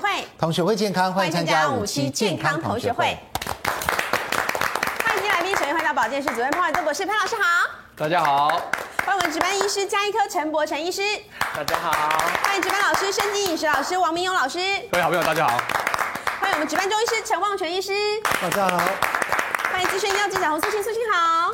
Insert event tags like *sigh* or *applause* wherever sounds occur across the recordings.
会，同学会健康，欢迎参加五期健康同学会。欢迎来宾，首先欢迎到保健室主任潘怀宗博士，潘老师好。大家好。欢迎我们值班医师加医科陈博陈医师。大家好。欢迎值班老师生机饮食老师王明勇老师。各位好朋友大家好。欢迎我们值班中医师陈旺全医师。大家好。欢迎资深医药记者洪素卿，素卿好。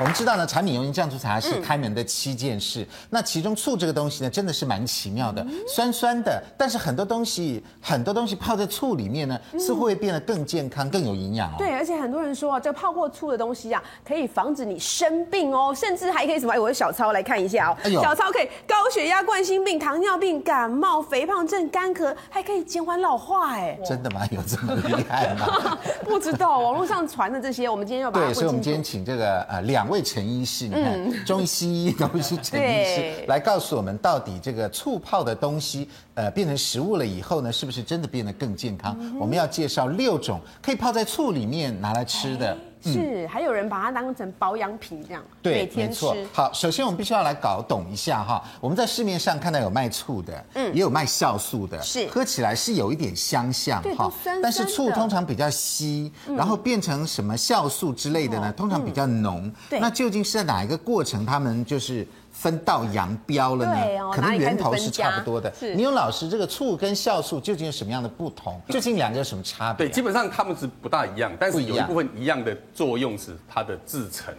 我们知道呢，产品油盐酱醋茶是开门的七件事。嗯、那其中醋这个东西呢，真的是蛮奇妙的，嗯、酸酸的。但是很多东西，很多东西泡在醋里面呢，嗯、似乎会变得更健康、更有营养哦。对，而且很多人说啊，这个泡过醋的东西啊，可以防止你生病哦，甚至还可以什么？哎，我的小超来看一下哦。小超可以高血压、冠心病、糖尿病、感冒、肥胖症、干咳，还可以减缓老化。哎，真的吗？有这么厉害吗？*laughs* 不知道，网络上传的这些，我们今天要把所以我们今天请这个呃两位陈医师。你看，中医西医 *laughs* 都是陈医师来告诉我们，到底这个醋泡的东西，呃，变成食物了以后呢，是不是真的变得更健康？我们要介绍六种可以泡在醋里面拿来吃的。是，还有人把它当成保养品这样，对，每天吃。好，首先我们必须要来搞懂一下哈，我们在市面上看到有卖醋的，嗯，也有卖酵素的，是，喝起来是有一点相像哈，但是醋通常比较稀，然后变成什么酵素之类的呢，通常比较浓。对，那究竟是在哪一个过程，他们就是？分道扬镳了呢？哦、可能源头是差不多的。你有老师，这个醋跟酵素究竟有什么样的不同？究竟两个有什么差别、啊？对，基本上它们是不大一样，但是有一部分一样的作用是它的制成。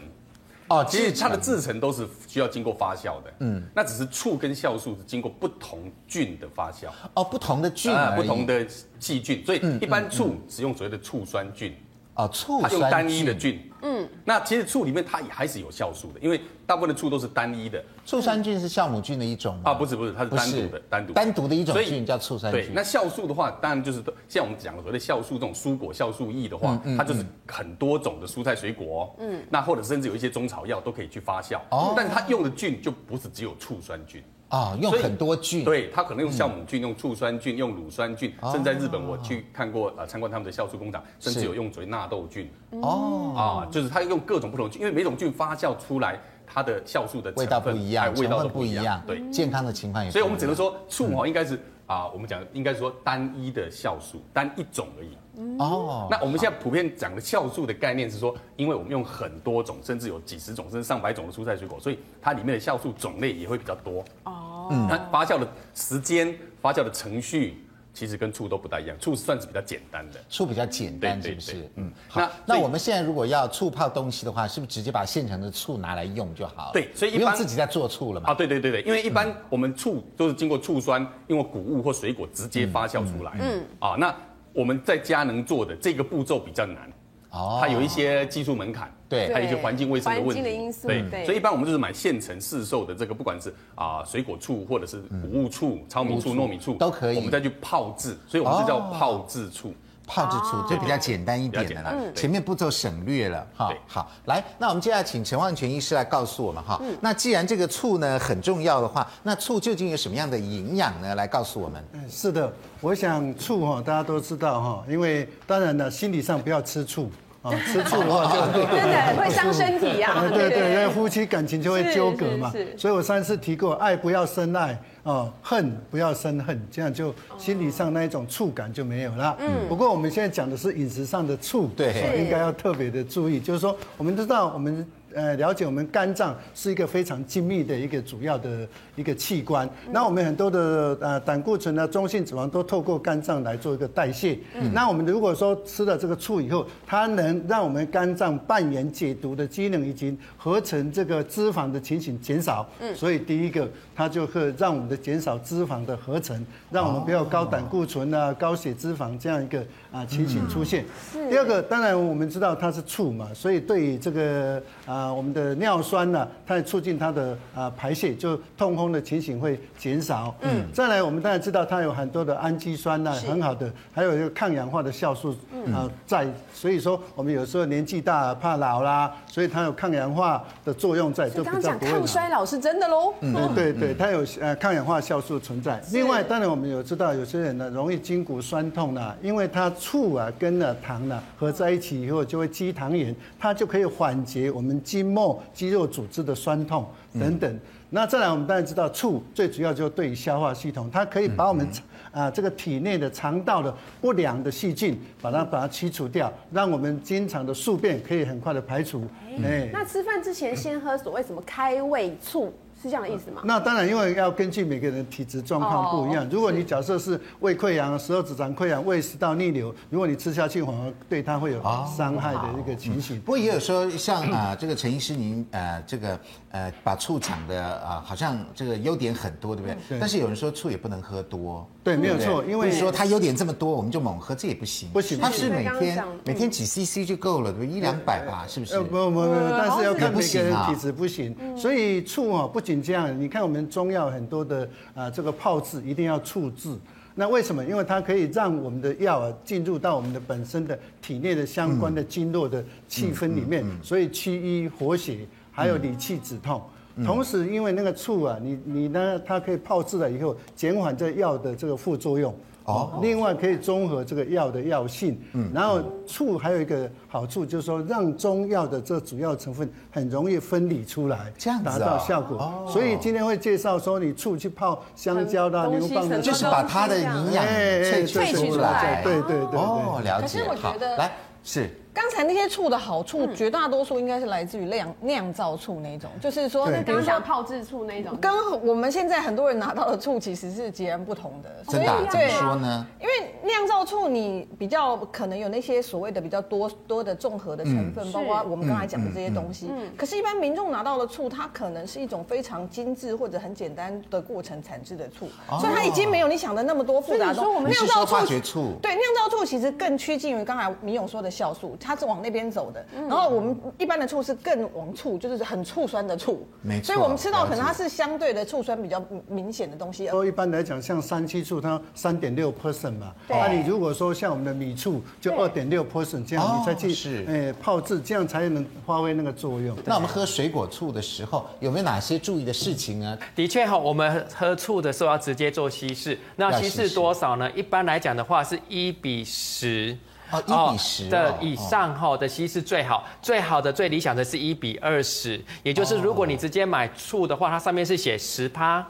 哦，其实它的制成都是需要经过发酵的。嗯，那只是醋跟酵素是经过不同菌的发酵。哦，不同的菌、呃，不同的细菌，所以一般醋使用所谓的醋酸菌。哦，醋它用单一的菌，嗯，那其实醋里面它也还是有酵素的，因为大部分的醋都是单一的。醋酸菌是酵母菌的一种啊？不是不是，它是单独的，单独单独的一种菌叫醋酸菌。对，那酵素的话，当然就是像我们讲的所谓的酵素这种蔬果酵素液的话，它就是很多种的蔬菜水果，嗯，那或者甚至有一些中草药都可以去发酵，哦，但是它用的菌就不是只有醋酸菌。啊，用很多菌，对，他可能用酵母菌、用醋酸菌、用乳酸菌，甚至在日本我去看过呃，参观他们的酵素工厂，甚至有用所谓纳豆菌。哦，啊，就是他用各种不同菌，因为每种菌发酵出来，它的酵素的味道不一样，味道都不一样，对，健康的情况也。所以我们只能说醋哦，应该是啊，我们讲应该是说单一的酵素，单一种而已。哦，那我们现在普遍讲的酵素的概念是说，因为我们用很多种，甚至有几十种，甚至上百种的蔬菜水果，所以它里面的酵素种类也会比较多。哦，嗯，它发酵的时间、发酵的程序，其实跟醋都不大一样。醋算是比较简单的，醋比较简单，是不是？嗯，好。那那我们现在如果要醋泡东西的话，是不是直接把现成的醋拿来用就好了？对，所以一般不用自己在做醋了嘛？啊，对对对对，因为一般我们醋都是经过醋酸，用谷物或水果直接发酵出来。嗯，啊，那。我们在家能做的这个步骤比较难，哦，它有一些技术门槛，对，还有一些环境卫生的问题，的因素，对，对，所以一般我们就是买现成市售的这个，不管是啊水果醋或者是谷物醋、糙米醋、糯米醋都可以，我们再去泡制，所以我们是叫泡制醋。泡制醋就比较简单一点的啦，前面步骤省略了哈。好，来，那我们接下来请陈万全医师来告诉我们哈。那既然这个醋呢很重要的话，那醋究竟有什么样的营养呢？来告诉我们。嗯，是的，我想醋哈大家都知道哈，因为当然了心理上不要吃醋啊，*laughs* 吃醋的话就 *laughs* 真的会伤身体 *laughs* 呀。对对，因为夫妻感情就会纠葛嘛。所以我上次提过，爱不要深爱。哦，恨不要生恨，这样就心理上那一种触感就没有了。嗯，不过我们现在讲的是饮食上的触，对，应该要特别的注意，就是说，我们知道我们。呃，了解我们肝脏是一个非常精密的一个主要的一个器官。那我们很多的呃胆固醇呢、中性脂肪都透过肝脏来做一个代谢。那我们如果说吃了这个醋以后，它能让我们肝脏扮演解毒的机能，以及合成这个脂肪的情形减少。嗯所以第一个，它就会让我们的减少脂肪的合成，让我们不要高胆固醇啊、高血脂肪这样一个啊情形出现。第二个，当然我们知道它是醋嘛，所以对于这个啊。啊，我们的尿酸呢，它也促进它的啊排泄，就痛风的情形会减少。嗯，再来，我们当然知道它有很多的氨基酸呢，很好的，还有一个抗氧化的酵素啊在。所以说，我们有时候年纪大怕老啦，所以它有抗氧化的作用在，就比较不会。抗衰老是真的喽。嗯，对对，它有呃抗氧化酵素存在。另外，当然我们有知道有些人呢容易筋骨酸痛呢，因为它醋啊跟了糖呢合在一起以后就会积糖盐，它就可以缓解我们。筋膜肌肉组织的酸痛。等等。那再来，我们当然知道醋最主要就是对于消化系统，它可以把我们啊这个体内的肠道的不良的细菌，把它把它清除掉，让我们经常的宿便可以很快的排除。哎，那吃饭之前先喝所谓什么开胃醋？是这样的意思吗？那当然，因为要根据每个人的体质状况不一样。如果你假设是胃溃疡、十二指肠溃疡、胃食道逆流，如果你吃下去，反而对它会有伤害的一个情形。不过也有说，像啊，这个陈医师您呃，这个呃，把醋讲的啊，好像这个优点很多，对不对？但是有人说醋也不能喝多。对，没有错，因为说它优点这么多，我们就猛喝，这也不行。不行，它是每天每天几 CC 就够了，对不对？一两百吧，是不是？不不不，但是要看每个人体质不行。所以醋啊，不仅这样，你看我们。中药很多的啊，这个泡制一定要醋制。那为什么？因为它可以让我们的药啊进入到我们的本身的体内的相关的经络的气氛里面，所以祛瘀活血，还有理气止痛。同时，因为那个醋啊，你你呢，它可以泡制了以后，减缓这药的这个副作用。哦，另外可以综合这个药的药性，嗯，然后醋还有一个好处就是说，让中药的这主要成分很容易分离出来，这样达到效果。哦，所以今天会介绍说，你醋去泡香蕉的、牛蒡的，就是把它的营养萃取出来。对对对。哦，了解。好，来是。刚才那些醋的好处，绝大多数应该是来自于酿酿造醋那种，就是说，比如说泡制醋那种，跟我们现在很多人拿到的醋其实是截然不同的。真的？怎么说呢？因为酿造醋你比较可能有那些所谓的比较多多的综合的成分，包括我们刚才讲的这些东西。可是，一般民众拿到的醋，它可能是一种非常精致或者很简单的过程产制的醋，所以它已经没有你想的那么多复杂的东西。我们酿造醋，对，酿造醋其实更趋近于刚才米勇说的酵素。它是往那边走的，然后我们一般的醋是更往醋，就是很醋酸的醋，没错。所以我们吃到可能它是相对的醋酸比较明显的东西。说一般来讲，像三七醋它三点六 percent 嘛，那你如果说像我们的米醋就二点六 percent 这样，你再去是泡制，这样才能发挥那个作用。那我们喝水果醋的时候有没有哪些注意的事情呢？的确哈，我们喝醋的时候要直接做稀释，那稀释多少呢？一般来讲的话是一比十。哦，一比十的以上哈的稀是最好，最好的最理想的是一比二十，也就是如果你直接买醋的话，它上面是写十趴。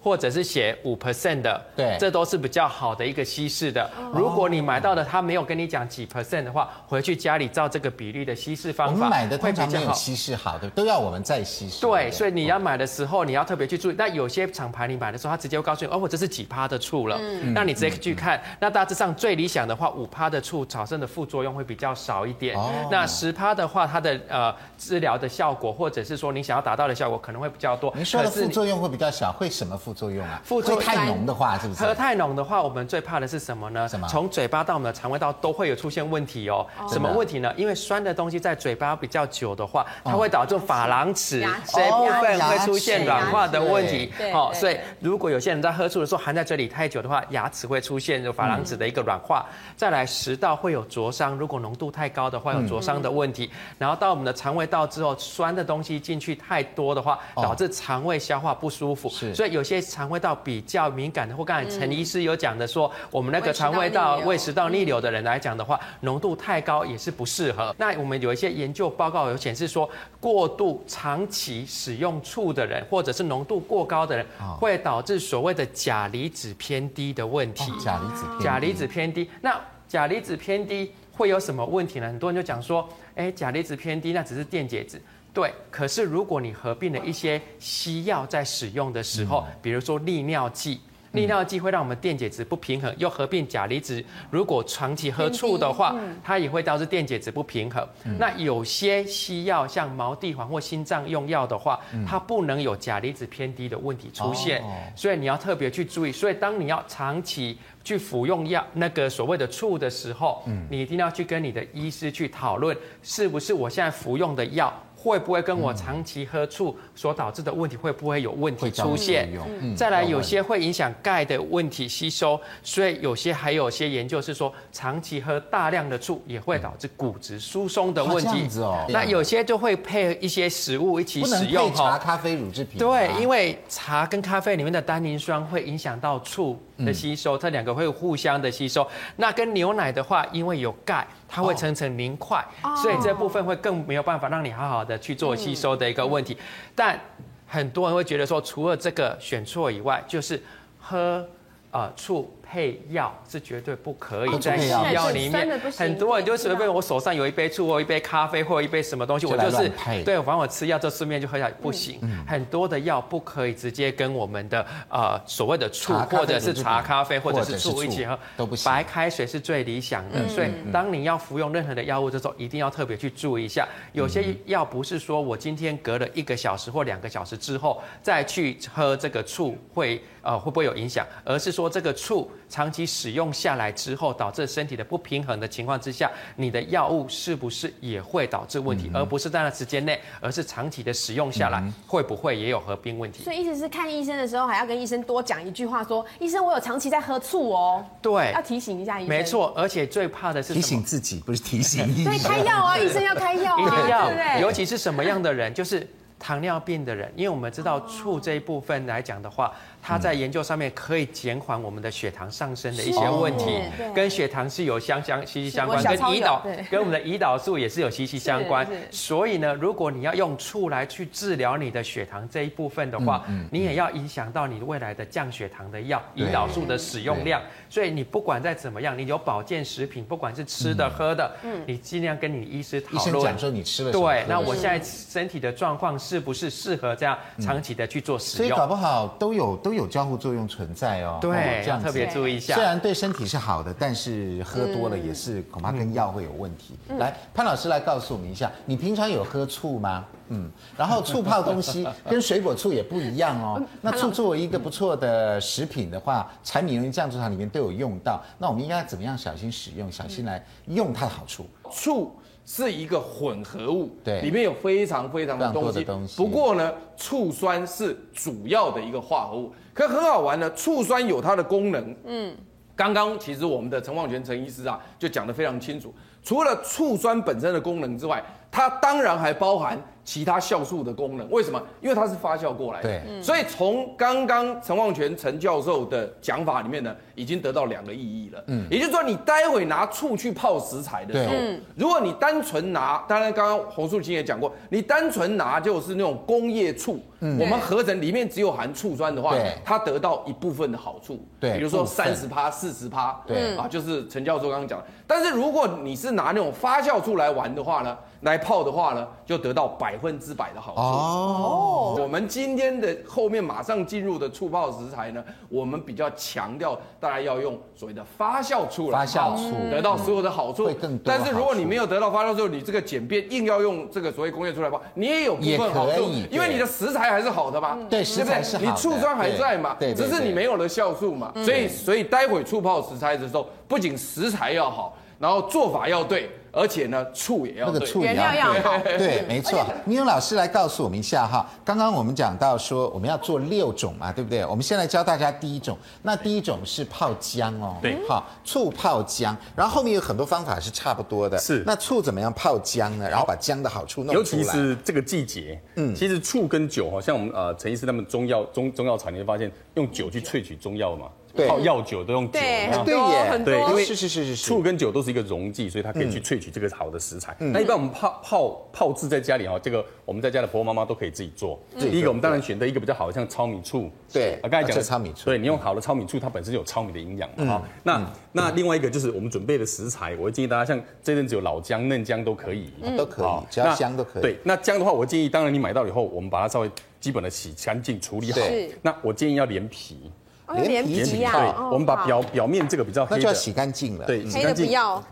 或者是写五 percent 的，对，这都是比较好的一个稀释的。如果你买到的他没有跟你讲几 percent 的话，回去家里照这个比例的稀释方法。我们买的通常没有稀释好的，都要我们再稀释。对，所以你要买的时候，你要特别去注意。那有些厂牌你买的时候，他直接会告诉你，哦，我这是几趴的醋了。嗯。那你直接去看。那大致上最理想的话，五趴的醋产生的副作用会比较少一点。哦。那十趴的话，它的呃治疗的效果，或者是说你想要达到的效果，可能会比较多。你说的副作用会比较小，会什么副作用啊？副作用。太浓的话是不是？喝太浓的话，我们最怕的是什么呢？什么？从嘴巴到我们的肠胃道都会有出现问题哦。什么问题呢？因为酸的东西在嘴巴比较久的话，它会导致珐琅齿这一部分会出现软化的问题。哦，所以如果有些人在喝醋的时候含在嘴里太久的话，牙齿会出现珐琅质的一个软化。再来食道会有灼伤，如果浓度太高的话，有灼伤的问题。然后到我们的肠胃道之后，酸的东西进去太多的话，导致肠胃消化不舒服。是，所以有些肠胃道比较敏感的，或刚才陈医师有讲的说，我们那个肠胃道胃食道逆流的人来讲的话，浓度太高也是不适合。那我们有一些研究报告有显示说，过度长期使用醋的人，或者是浓度过高的人，会导致所谓的钾离子偏低的问题。钾离子钾离子偏低，那钾离子偏低会有什么问题呢？很多人就讲说，哎，钾离子偏低，那只是电解质。对，可是如果你合并了一些西药在使用的时候，比如说利尿剂。利尿剂会让我们电解质不平衡，又合并钾离子。如果长期喝醋的话，它也会导致电解质不平衡。那有些西药，像毛地黄或心脏用药的话，它不能有钾离子偏低的问题出现，所以你要特别去注意。所以当你要长期去服用药那个所谓的醋的时候，你一定要去跟你的医师去讨论，是不是我现在服用的药。会不会跟我长期喝醋所导致的问题会不会有问题出现？再来，有些会影响钙的问题吸收，所以有些还有些研究是说，长期喝大量的醋也会导致骨质疏松的问题。那有些就会配一些食物一起使用。茶、咖啡、乳制品。对，因为茶跟咖啡里面的单宁酸会影响到醋的吸收，它两个会互相的吸收。那跟牛奶的话，因为有钙。它会层层凝块，所以这部分会更没有办法让你好好的去做吸收的一个问题。但很多人会觉得说，除了这个选错以外，就是喝啊醋。配药是绝对不可以在西药里面，很多人就随便我手上有一杯醋或一杯咖啡或一杯什么东西，我就是对，反正我吃药就顺便就喝下去，不行。很多的药不可以直接跟我们的呃所谓的醋或者是茶咖啡或者是醋一起喝，都不行。白开水是最理想的，所以当你要服用任何的药物的时候，一定要特别去注意一下。有些药不是说我今天隔了一个小时或两个小时之后再去喝这个醋会呃会不会有影响，而是说这个醋。长期使用下来之后，导致身体的不平衡的情况之下，你的药物是不是也会导致问题？嗯、而不是在那时间内，而是长期的使用下来，嗯、会不会也有合并问题？所以意思是看医生的时候，还要跟医生多讲一句话说，说医生，我有长期在喝醋哦。对，要提醒一下医生。没错，而且最怕的是提醒自己，不是提醒医生。所以开药啊，医生要开药啊，*laughs* 一定要。对对尤其是什么样的人，就是糖尿病的人，因为我们知道醋这一部分来讲的话。它在研究上面可以减缓我们的血糖上升的一些问题，跟血糖是有相相息息相关，跟胰岛跟我们的胰岛素也是有息息相关。所以呢，如果你要用醋来去治疗你的血糖这一部分的话，你也要影响到你未来的降血糖的药，胰岛素的使用量。所以你不管再怎么样，你有保健食品，不管是吃的喝的，你尽量跟你医师讨论。医生讲说你吃了对，那我现在身体的状况是不是适合这样长期的去做使用？所以搞不好都有都有交互作用存在哦，对，这样特别注意一下。虽然对身体是好的，但是喝多了也是恐怕跟药会有问题。来，潘老师来告诉我们一下，你平常有喝醋吗？嗯，然后醋泡东西跟水果醋也不一样哦。那醋作为一个不错的食品的话，柴米油盐酱醋茶里面都有用到。那我们应该怎么样小心使用，小心来用它的好处？醋。是一个混合物，对，里面有非常非常的东西。东西不过呢，醋酸是主要的一个化合物。可很好玩呢，醋酸有它的功能。嗯，刚刚其实我们的陈旺全陈医师啊，就讲得非常清楚。除了醋酸本身的功能之外，它当然还包含其他酵素的功能。为什么？因为它是发酵过来的。对，所以从刚刚陈望全陈教授的讲法里面呢，已经得到两个意义了。嗯，也就是说，你待会拿醋去泡食材的时候，如果你单纯拿，当然刚刚洪素琴也讲过，你单纯拿就是那种工业醋，我们合成里面只有含醋酸的话，它得到一部分的好处。对，比如说三十趴、四十趴。对，啊，就是陈教授刚刚讲的。但是如果你是拿那种发酵醋来玩的话呢，来泡的话呢，就得到百分之百的好处。哦，我们今天的后面马上进入的醋泡食材呢，我们比较强调大家要用所谓的发酵醋来发酵醋得到所有的好处。会更多。但是如果你没有得到发酵醋，你这个简便硬要用这个所谓工业醋来泡，你也有部分好处，因为你的食材还是好的嘛。对，食材是好的。你醋酸还在嘛？对，只是你没有了酵素嘛。所以，所以待会醋泡食材的时候，不仅食材要好。然后做法要对，而且呢，醋也要对，那个醋也要对，对，没错。*laughs* 铭勇老师来告诉我们一下哈，刚刚我们讲到说我们要做六种嘛，对不对？我们先来教大家第一种，那第一种是泡姜哦，对，好，醋泡姜，然后后面有很多方法是差不多的，是。那醋怎么样泡姜呢？然后把姜的好处弄出来。尤其是这个季节，嗯，其实醋跟酒哈，像我们呃陈医师他们中药中中药厂，你会发现用酒去萃取中药嘛。泡药酒都用酒，对，对耶，对，因为是是是是醋跟酒都是一个溶剂，所以它可以去萃取这个好的食材。那一般我们泡泡泡制在家里哈，这个我们在家的婆婆妈妈都可以自己做。第一个我们当然选择一个比较好的，像糙米醋。对，啊刚才讲的糙米醋，对，你用好的糙米醋，它本身有糙米的营养嘛哈。那那另外一个就是我们准备的食材，我会建议大家像这阵子有老姜、嫩姜都可以，都可以，只要香都可以。对，那姜的话，我建议当然你买到以后，我们把它稍微基本的洗干净处理好。那我建议要连皮。连皮一样，对，我们把表表面这个比较黑的，那就要洗干净了。对，洗干净。不要。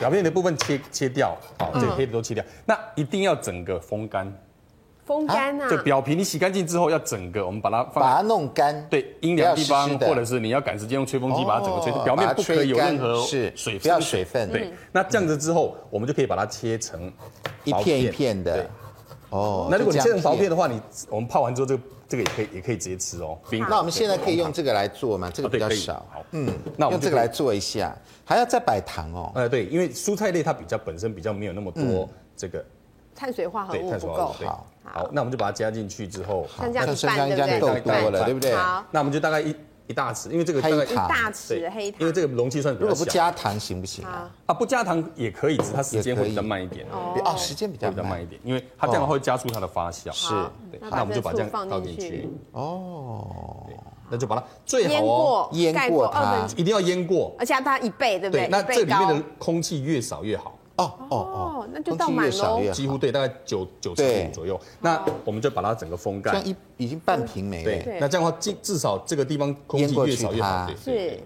表面的部分切切掉，好，这个黑的都切掉。那一定要整个风干。风干啊？对，表皮你洗干净之后要整个，我们把它放把它弄干。对，阴凉地方，或者是你要赶时间用吹风机把它整个吹，表面不可以有任何是水，不要水分。对，那这样子之后，我们就可以把它切成一片一片的。哦，那如果你切成薄片的话，你我们泡完之后，这个这个也可以也可以直接吃哦。那我们现在可以用这个来做吗？这个比较少。好，嗯，那我们用这个来做一下，还要再摆糖哦。哎，对，因为蔬菜类它比较本身比较没有那么多这个碳水化合物不够。好，好，那我们就把它加进去之后，像这样生姜姜够多了，对不对？好，那我们就大概一一大匙，因为这个黑糖，一大匙黑糖，因为这个容器算比较小。如果不加糖行不行啊？啊，不加糖也可以，只是它时间会比较慢一点。哦，时间比较慢一点，因为它这样的话会加速它的发酵。是，那我们就把这样倒进去。哦，那就把它最好哦，腌过它，一定要腌过，而且要它一倍，对不对？那这里面的空气越少越好。哦哦哦，那就到满喽，几乎对，大概九九十五左右。那我们就把它整个封盖，这样一已经半瓶没了。对，那这样的话，至至少这个地方空气越少越好。是，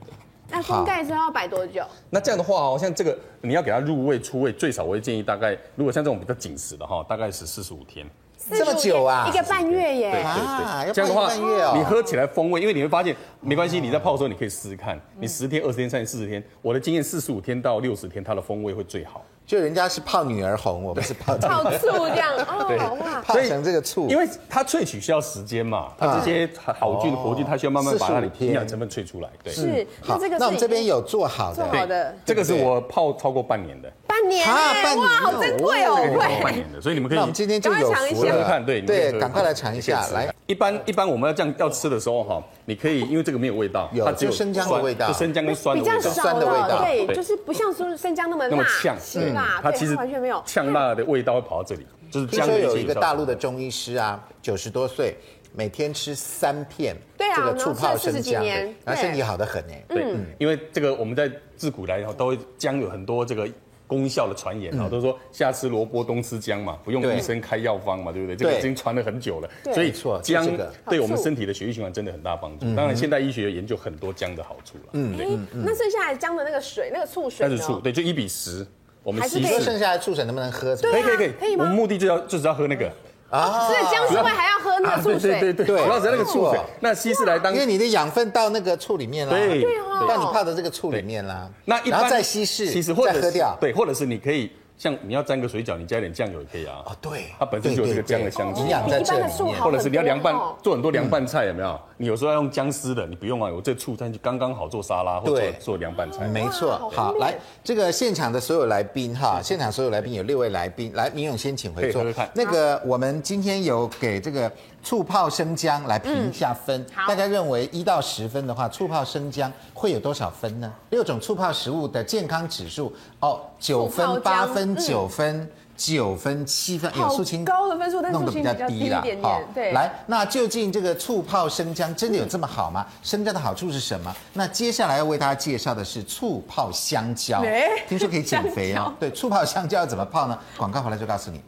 那封盖之后要摆多久？那这样的话哦，像这个你要给它入味出味，最少我会建议大概，如果像这种比较紧实的哈，大概是四十五天。这么久啊，一个半月耶。对对对，这样的话，你喝起来风味，因为你会发现，没关系，你在泡的时候你可以试试看，你十天、二十天、三十、四十天，我的经验四十五天到六十天，它的风味会最好。就人家是泡女儿红，我们是泡泡醋这样哦，哇，泡成这个醋，因为它萃取需要时间嘛，它这些好菌活菌，它需要慢慢把那里营养成分萃出来。对，是。那这个那我们这边有做好的，做好的，这个是我泡超过半年的，半年啊，半年，哇，好珍贵哦，对，半年的，所以你们可以，那我们今天就有福了，看，对对，赶快来尝一下，来。一般一般我们要这样要吃的时候哈，你可以因为这个没有味道，它只有生姜的味道，就生姜跟酸的味道，比较酸的味道，对，就是不像说生姜那么那么呛，是辣，它其实完全没有。呛辣的味道会跑到这里。就是听说有一个大陆的中医师啊，九十多岁，每天吃三片这个醋泡生姜，然后身体好的很哎。对，因为这个我们在自古来后都会姜有很多这个。功效的传言啊，都说夏吃萝卜冬吃姜嘛，不用医生开药方嘛，对不对？这个已经传了很久了，所以姜对我们身体的血液循环真的很大帮助。当然，现代医学有研究很多姜的好处了。嗯，那剩下来姜的那个水，那个醋水，那是醋，对，就一比十。我们还是剩下来醋水能不能喝？可以可以可以，可以？我们目的就要就是要喝那个。啊，所以姜是会还要喝那个醋水，对对对，主要是那个醋水。那稀释来当，因为你的养分到那个醋里面了，对哦，到你泡的这个醋里面啦。那一般再稀释，其实或者喝掉，对，或者是你可以像你要沾个水饺，你加点酱油也可以啊。啊，对，它本身就有这个姜的香气，营养在这里面。或者是你要凉拌，做很多凉拌菜有没有？你有时候要用姜丝的，你不用啊，我这醋它就刚刚好做沙拉或者做凉拌菜。没错，好，来这个现场的所有来宾哈，现场所有来宾有六位来宾，来明勇先请回座。那个我们今天有给这个醋泡生姜来评一下分，大家认为一到十分的话，醋泡生姜会有多少分呢？六种醋泡食物的健康指数哦，九分、八分、九分。九分七分，有素清高的分数，但是素清比较低了。好，对，来，那究竟这个醋泡生姜真的有这么好吗？*laughs* 生姜的好处是什么？那接下来要为大家介绍的是醋泡香蕉，听说可以减肥哦。对，醋泡香蕉要怎么泡呢？广告回来就告诉你。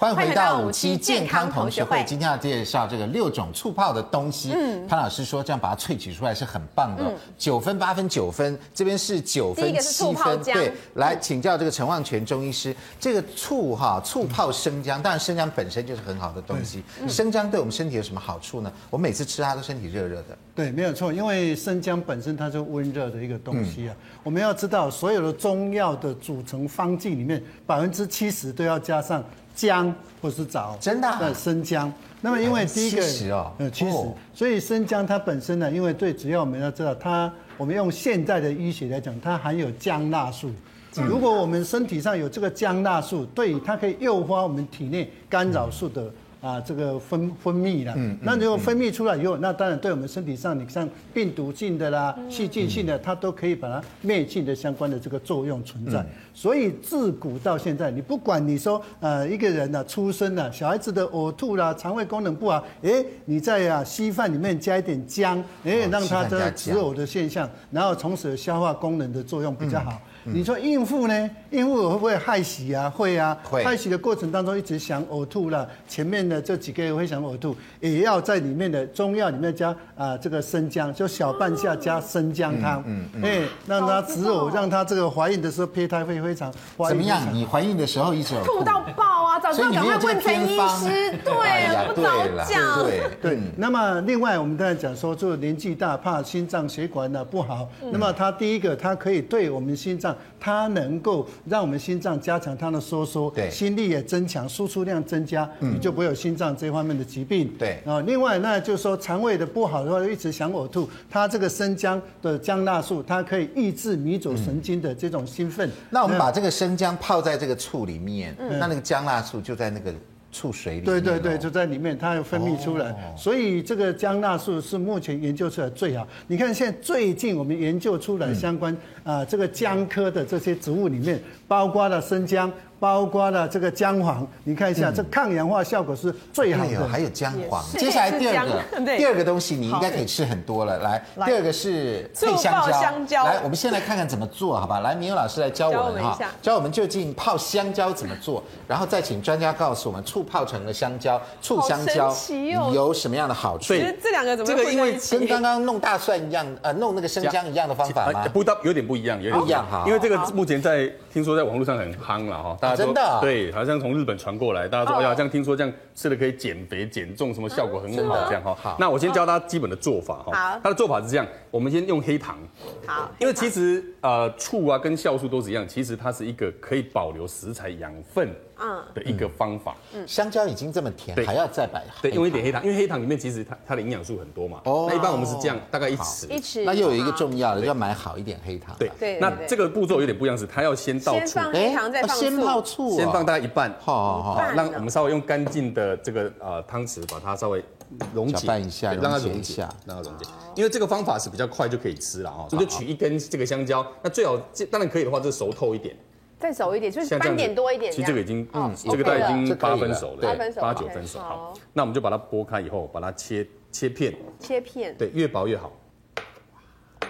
欢迎回到五期健康同学会。今天要介绍这个六种醋泡的东西。嗯，潘老师说这样把它萃取出来是很棒的。九分、八分、九分，这边是九分、七分。对，来请教这个陈旺全中医师，这个醋哈，醋泡生姜，当然生姜本身就是很好的东西。生姜对我们身体有什么好处呢？我每次吃它都身体热热的。对，没有错，因为生姜本身它就温热的一个东西啊。我们要知道，所有的中药的组成方剂里面，百分之七十都要加上。姜或是枣，真的、啊？对，生姜。那么因为第一个，七十哦，呃，七十。所以生姜它本身呢，因为最主要我们要知道它，我们用现在的医学来讲，它含有姜辣素。如果我们身体上有这个姜辣素，对，它可以诱发我们体内干扰素的。啊，这个分分泌了，嗯，那如果分泌出来以后，那当然对我们身体上，你像病毒性的啦、细菌性的，它都可以把它灭菌的相关的这个作用存在。所以自古到现在，你不管你说呃一个人呢出生了，小孩子的呕吐啦、肠胃功能不好，哎，你在啊稀饭里面加一点姜，哎，让它的止呕的现象，然后从此消化功能的作用比较好。你说孕妇呢？孕妇会不会害喜啊？会啊，会。害喜的过程当中一直想呕吐了，前面的这几个月会想呕吐，也要在里面的中药里面加啊这个生姜，就小半夏加生姜汤，嗯嗯，哎，让她止呕，让她这个怀孕的时候胚胎会非常。怎么样？你怀孕的时候一直呕吐到爆啊！啊，早知道赶快问陈医师，对，不早讲。对对。那么另外我们刚才讲说，就年纪大怕心脏血管呢不好，那么它第一个它可以对我们心脏，它能够让我们心脏加强它的收缩，对，心力也增强，输出量增加，你就不会有心脏这方面的疾病。对。啊，另外那就是说肠胃的不好的话，一直想呕吐，它这个生姜的姜辣素，它可以抑制迷走神经的这种兴奋。那我们把这个生姜泡在这个醋里面，那那个姜辣素就在那个。醋水里，对对对，就在里面，它有分泌出来，所以这个姜辣素是目前研究出来最好。你看现在最近我们研究出来相关啊，这个姜科的这些植物里面，包括了生姜。包括了这个姜黄，你看一下，这抗氧化效果是最好的。还有姜黄。接下来第二个，第二个东西你应该可以吃很多了。来，第二个是配香蕉。来，我们先来看看怎么做，好吧？来，铭祐老师来教我们哈，教我们究竟泡香蕉怎么做，然后再请专家告诉我们醋泡成的香蕉，醋香蕉有什么样的好处？其实这两个怎么？这个因为跟刚刚弄大蒜一样，呃，弄那个生姜一样的方法吗？不，有点不一样，有点不一样哈。因为这个目前在听说在网络上很夯了哈。真的，对，好像从日本传过来，大家说，哎呀，这样听说这样吃了可以减肥减重，什么效果很好，这样哈。好，那我先教大家基本的做法哈。好，它的做法是这样，我们先用黑糖。好，因为其实呃醋啊跟酵素都是一样，其实它是一个可以保留食材养分嗯的一个方法。嗯，香蕉已经这么甜，还要再摆对，用一点黑糖，因为黑糖里面其实它它的营养素很多嘛。哦，那一般我们是这样，大概一匙。一匙。那又有一个重要的，要买好一点黑糖。对对。那这个步骤有点不一样，是它要先倒醋。先放黑糖，再放醋。先泡醋。先放大概一半。好好好。让我们稍微用干净的这个呃汤匙把它稍微溶解一下，让它溶解，让它溶解。因为这个方法是比较快就可以吃了哈。你就取一根这个香蕉，那最好当然可以的话，就熟透一点。再熟一点，就是斑点多一点。其实这个已经，嗯，这个大概已经八分熟了，对，八九分熟。好，那我们就把它剥开以后，把它切切片。切片。对，越薄越好。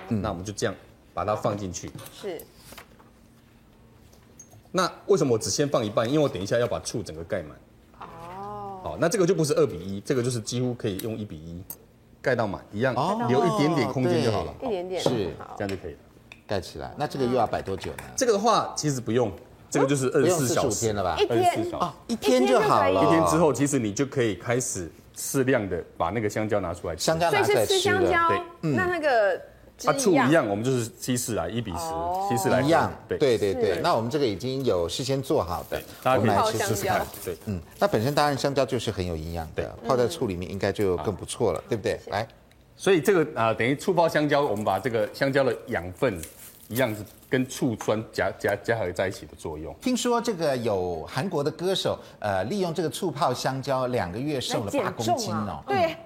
嗯，那我们就这样把它放进去。是。那为什么我只先放一半？因为我等一下要把醋整个盖满。哦。好，那这个就不是二比一，这个就是几乎可以用一比一盖到满一样，留一点点空间就好了。一点点。是，这样就可以了。盖起来，那这个又要摆多久呢？这个的话其实不用，这个就是二十四小时天了吧？一天哦，一天就好了。一天之后，其实你就可以开始适量的把那个香蕉拿出来吃。香蕉拿出来吃。吃香蕉，对，那那个它醋一样，我们就是稀释来一比十，稀释来一样。对对对对，那我们这个已经有事先做好的，大家可以来试试看。对，嗯，那本身当然香蕉就是很有营养的，泡在醋里面应该就更不错了，对不对？来，所以这个啊，等于醋泡香蕉，我们把这个香蕉的养分。一样是跟醋酸加加加合在一起的作用。听说这个有韩国的歌手，呃，利用这个醋泡香蕉，两个月瘦了八公斤哦。对。黑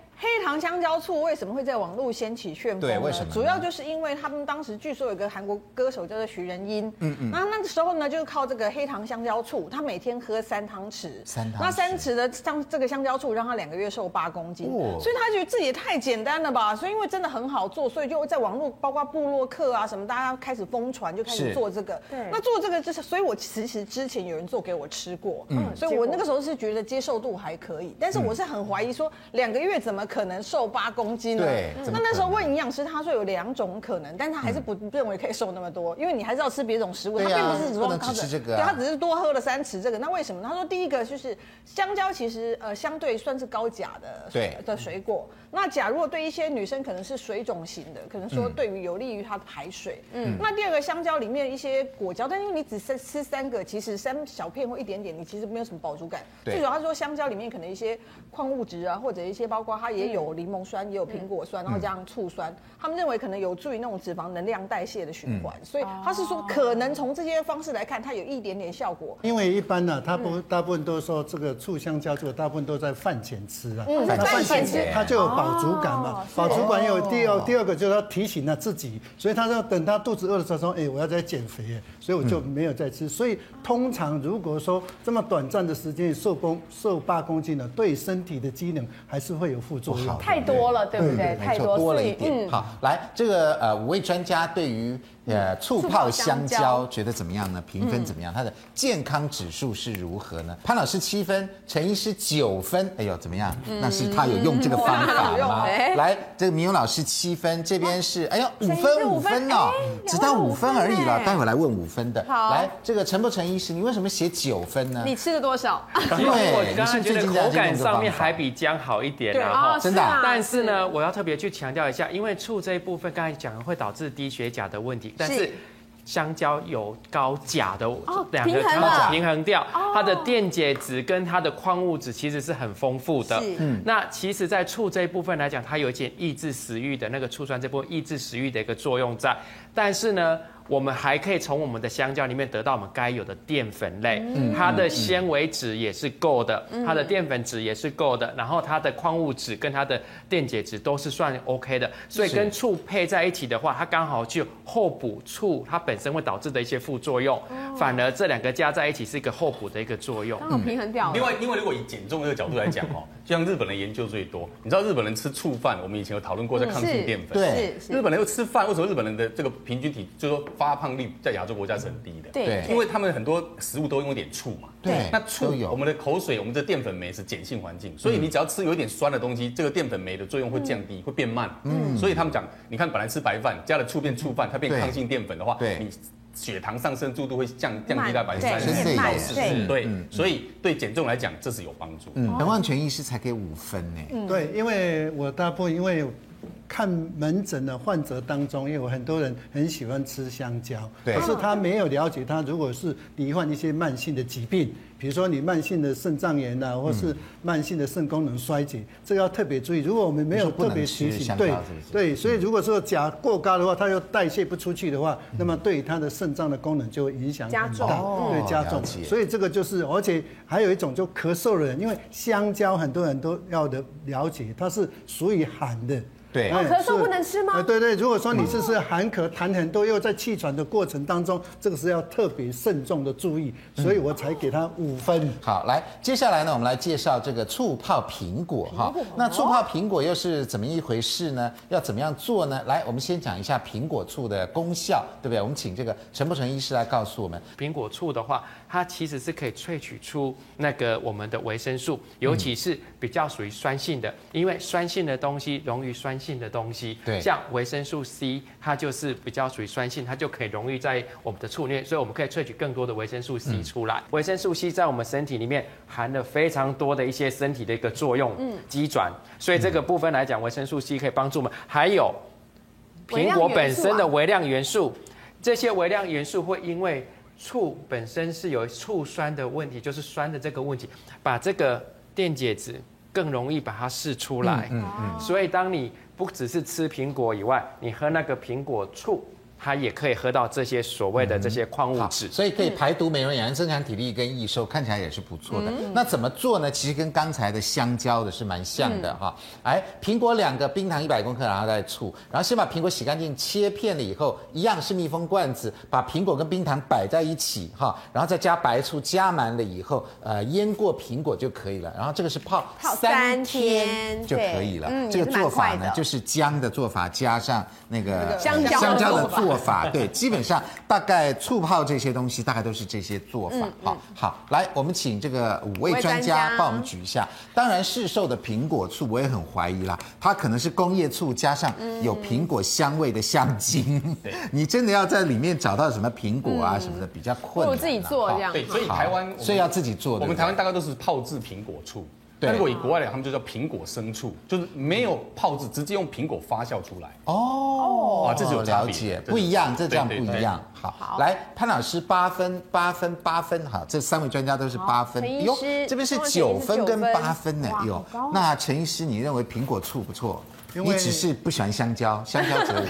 糖香蕉醋为什么会在网络掀起旋风呢？对，为什么？主要就是因为他们当时据说有个韩国歌手叫做徐仁英，嗯嗯，那那个时候呢，就是靠这个黑糖香蕉醋，他每天喝三汤匙，三汤匙，那三匙的像这个香蕉醋让他两个月瘦八公斤，哦，所以他觉得自己也太简单了吧？所以因为真的很好做，所以就在网络，包括部落客啊什么，大家开始疯传，就开始做这个。对，那做这个就是，所以我其实之前有人做给我吃过，嗯，所以我那个时候是觉得接受度还可以，但是我是很怀疑说两个月怎么可能瘦八。公斤了，对，那那时候问营养师，他说有两种可能，但他还是不认为可以瘦那么多，因为你还是要吃别种食物，他并不是只说他吃这个，对，他只是多喝了三匙这个。那为什么？他说第一个就是香蕉其实呃相对算是高钾的对的水果。那钾如果对一些女生可能是水肿型的，可能说对于有利于她的排水。嗯，那第二个香蕉里面一些果胶，但因为你只吃吃三个，其实三小片或一点点，你其实没有什么饱足感。最主要他说香蕉里面可能一些矿物质啊，或者一些包括它也有柠檬酸。也有苹果酸，然后加上醋酸，他们认为可能有助于那种脂肪能量代谢的循环，所以他是说可能从这些方式来看，它有一点点效果。因为一般呢，他不大部分都说这个醋香蕉，醋大部分都在饭前吃啊，饭前吃它就有饱足感嘛，饱足感有第二第二个就是要提醒他自己，所以他说等他肚子饿的时候说，哎，我要在减肥，所以我就没有再吃。所以通常如果说这么短暂的时间瘦公瘦八公斤呢，对身体的机能还是会有副作用。太多。多了，对不对？太多，多了一点。好，来，这个呃，五位专家对于呃，醋泡香蕉觉得怎么样呢？评分怎么样？它的健康指数是如何呢？潘老师七分，陈医师九分。哎呦，怎么样？那是他有用这个方法 *laughs* 吗？来，这个明勇老师七分，这边是哎呦五分五分哦，只到五分而已了。待会来问五分的。好，来这个陈不陈医师，你为什么写九分呢？你吃了多少？因为我刚刚觉得口感上面还比姜好一点，然后真的。但是呢，我要特别去强调一下，因为醋这一部分刚才讲会导致低血钾的问题。但是香蕉有高钾的两个它平衡掉，它的电解质跟它的矿物质其实是很丰富的。嗯，那其实，在醋这一部分来讲，它有一点抑制食欲的那个醋酸这部分抑制食欲的一个作用在，但是呢。我们还可以从我们的香蕉里面得到我们该有的淀粉类，它的纤维质也是够的，它的淀粉质也是够的，然后它的矿物质跟它的电解质都是算 OK 的，所以跟醋配在一起的话，它刚好就后补醋它本身会导致的一些副作用，反而这两个加在一起是一个后补的一个作用，刚好平衡掉。另外，另外如果以减重这个角度来讲哦，*laughs* 就像日本人研究最多，你知道日本人吃醋饭，我们以前有讨论过在抗性淀粉，对，日本人又吃饭，为什么日本人的这个平均体就是说发胖率在亚洲国家是很低的，对，因为他们很多食物都用一点醋嘛，对，那醋我们的口水，我们的淀粉酶是碱性环境，所以你只要吃有一点酸的东西，这个淀粉酶的作用会降低，会变慢，嗯，所以他们讲，你看本来吃白饭加了醋变醋饭，它变抗性淀粉的话，对，你血糖上升速度会降降低到百分之三十到四十，对，所以对减重来讲这是有帮助。嗯，陈万全医师才给五分呢，对，因为我大部分因为。看门诊的患者当中，也有很多人很喜欢吃香蕉，可是他没有了解，他如果是罹患一些慢性的疾病，比如说你慢性的肾脏炎呐，或是慢性的肾功能衰竭，这个要特别注意。如果我们没有特别提醒，对对，所以如果说钾过高的话，它又代谢不出去的话，那么对它的肾脏的功能就会影响很大，对，加重。所以这个就是，而且还有一种就咳嗽的人，因为香蕉很多人都要的了解，它是属于寒的。对，咳嗽不能吃吗？对对，如果说你这是寒咳痰很多，又在气喘的过程当中，这个是要特别慎重的注意，所以我才给他五分。好，来，接下来呢，我们来介绍这个醋泡苹果哈。那醋泡苹果又是怎么一回事呢？要怎么样做呢？来，我们先讲一下苹果醋的功效，对不对？我们请这个陈伯成医师来告诉我们，苹果醋的话，它其实是可以萃取出那个我们的维生素，尤其是比较属于酸性的，因为酸性的东西溶于酸性的东西，对，像维生素 C，它就是比较属于酸性，它就可以溶于在我们的醋里面，所以我们可以萃取更多的维生素 C 出来。维生素 C 在我们身体里面含了非常多的一些身体的一个作用，嗯，机转，所以这个部分来讲，维生素 C 可以帮助我们。还有苹果本身的微量元素，这些微量元素会因为醋本身是有醋酸的问题，就是酸的这个问题，把这个电解质更容易把它释出来。嗯嗯。所以当你不只是吃苹果以外，你喝那个苹果醋。它也可以喝到这些所谓的这些矿物质，所以可以排毒、美容、养颜、增强体力跟益寿，看起来也是不错的。那怎么做呢？其实跟刚才的香蕉的是蛮像的哈。哎，苹果两个，冰糖一百公克，然后再醋，然后先把苹果洗干净，切片了以后，一样是密封罐子，把苹果跟冰糖摆在一起哈，然后再加白醋，加满了以后，呃，腌过苹果就可以了。然后这个是泡三天就可以了。这个做法呢，就是姜的做法加上那个香蕉的做法。做法对，*laughs* 基本上大概醋泡这些东西，大概都是这些做法。好，好，来，我们请这个五位专家帮我们举一下。当然，市售的苹果醋我也很怀疑啦，它可能是工业醋加上有苹果香味的香精。*laughs* 你真的要在里面找到什么苹果啊什么的，比较困难。自己做这样。对，所以台湾，所以要自己做。我们台湾大概都是泡制苹果醋。但如果以国外来，他们就叫苹果生醋，就是没有泡制，直接用苹果发酵出来。哦，啊，这是有了解，不一样，这这样不一样。好，来潘老师八分，八分，八分，好，这三位专家都是八分。哟，这边是九分跟八分呢。哟，那陈医师，你认为苹果醋不错？因为你只是不喜欢香蕉，香蕉可以。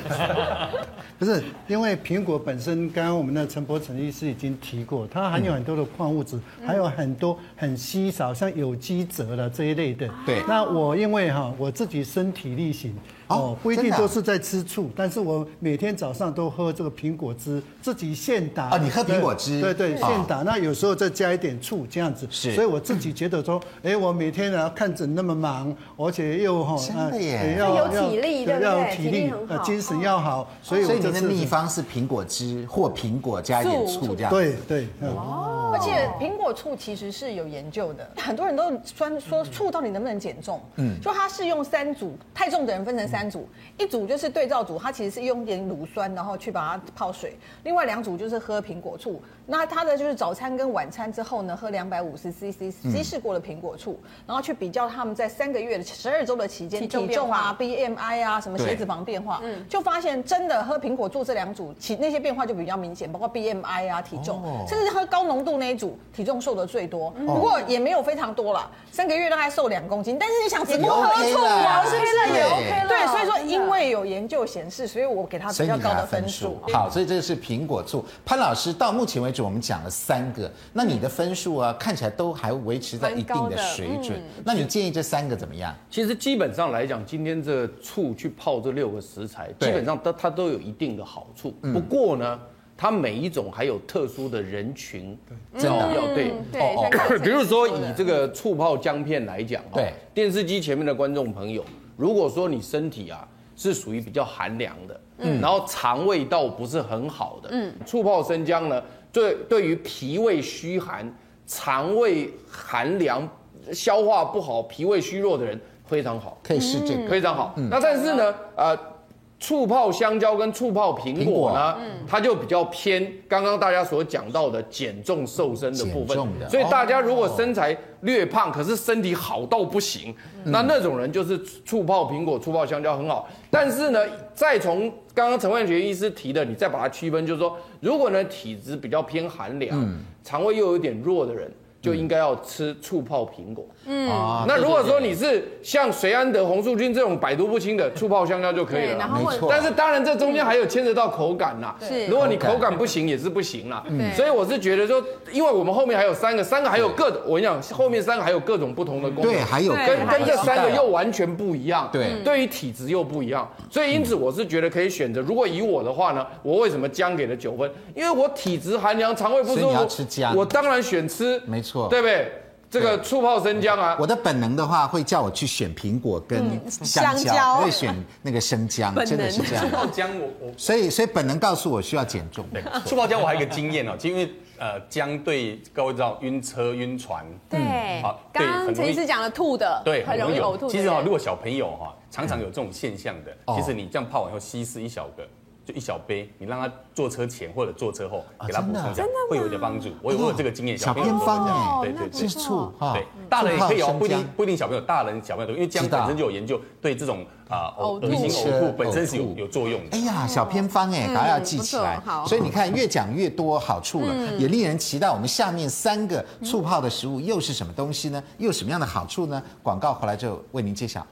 不是，因为苹果本身，刚刚我们的陈伯成医师已经提过，它含有很多的矿物质，还有很多很稀少，像有机质的这一类的。对。那我因为哈，我自己身体力行。哦，不一定都是在吃醋，但是我每天早上都喝这个苹果汁，自己现打。啊，你喝苹果汁？对对，现打。那有时候再加一点醋，这样子。是。所以我自己觉得说，哎，我每天呢看诊那么忙，而且又哈，真的耶，要要有体力，对不对？体力很好，精神要好。所以，所以您的秘方是苹果汁或苹果加一点醋这样。对对。哦。而且苹果醋其实是有研究的，很多人都说说醋到底能不能减重？嗯。就它是用三组，太重的人分成三组，一组就是对照组，它其实是用点乳酸，然后去把它泡水；另外两组就是喝苹果醋。那它的就是早餐跟晚餐之后呢，喝两百五十 CC 稀释过的苹果醋，然后去比较他们在三个月的十二周的期间体重啊、BMI 啊、什么血脂肪变化，嗯，就发现真的喝苹果醋这两组，其那些变化就比较明显，包括 BMI 啊、体重，甚至喝高浓度那一组，体重瘦的最多，不过也没有非常多了，三个月大概瘦两公斤。但是你想，只不喝醋啊，是不是也 OK 了？对，所以说因为有研究显示，所以我给他比较高的分数。好，所以这个是苹果醋。潘老师到目前为止。我们讲了三个，那你的分数啊，看起来都还维持在一定的水准。嗯、那你建议这三个怎么样？其实基本上来讲，今天这醋去泡这六个食材，基本上它它都有一定的好处。不过呢，它每一种还有特殊的人群，真的要对哦哦。*laughs* 比如说以这个醋泡姜片来讲，对电视机前面的观众朋友，如果说你身体啊是属于比较寒凉的，嗯，然后肠胃道不是很好的，嗯，醋泡生姜呢。对，对于脾胃虚寒、肠胃寒凉、消化不好、脾胃虚弱的人非常好，可以试这个，非常好。嗯、那但是呢，呃。醋泡香蕉跟醋泡苹果呢，它就比较偏刚刚大家所讲到的减重瘦身的部分。所以大家如果身材略胖，可是身体好到不行，那那种人就是醋泡苹果、醋泡香蕉很好。但是呢，再从刚刚陈万学医师提的，你再把它区分，就是说，如果呢体质比较偏寒凉，肠胃又有点弱的人。就应该要吃醋泡苹果。嗯，那如果说你是像随安德、红树菌这种百毒不侵的，醋泡香蕉就可以了。没错。但是当然这中间还有牵扯到口感呐。是。如果你口感不行也是不行啦。嗯。所以我是觉得说，因为我们后面还有三个，三个还有各种，我跟你讲，后面三个还有各种不同的功能。对，还有跟跟这三个又完全不一样。对。对于体质又不一样，所以因此我是觉得可以选择。如果以我的话呢，我为什么姜给了九分？因为我体质寒凉，肠胃不舒服。所以你要吃姜。我当然选吃。没错。对不对？这个醋泡生姜啊，我的本能的话会叫我去选苹果跟香蕉，会选那个生姜，真的是这样。醋泡姜我我，所以所以本能告诉我需要减重。对，醋泡姜我还有一个经验哦，就因为呃姜对各位知道晕车晕船，对，好，刚刚陈医师讲了吐的，对，很容易呕吐。其实啊，如果小朋友哈常常有这种现象的，其实你这样泡完以后稀释一小个。就一小杯，你让他坐车前或者坐车后给他补充一下，会有点帮助。我有我有这个经验，小偏方哎，对对对，是醋哈，对，大人也可以哦，不一定不一定小朋友，大人小朋友都因为姜本身就有研究，对这种啊恶心呕吐本身是有有作用的。哎呀，小偏方哎，大家要记起来。所以你看，越讲越多好处了，也令人期待。我们下面三个醋泡的食物又是什么东西呢？又有什么样的好处呢？广告回来就为您揭晓。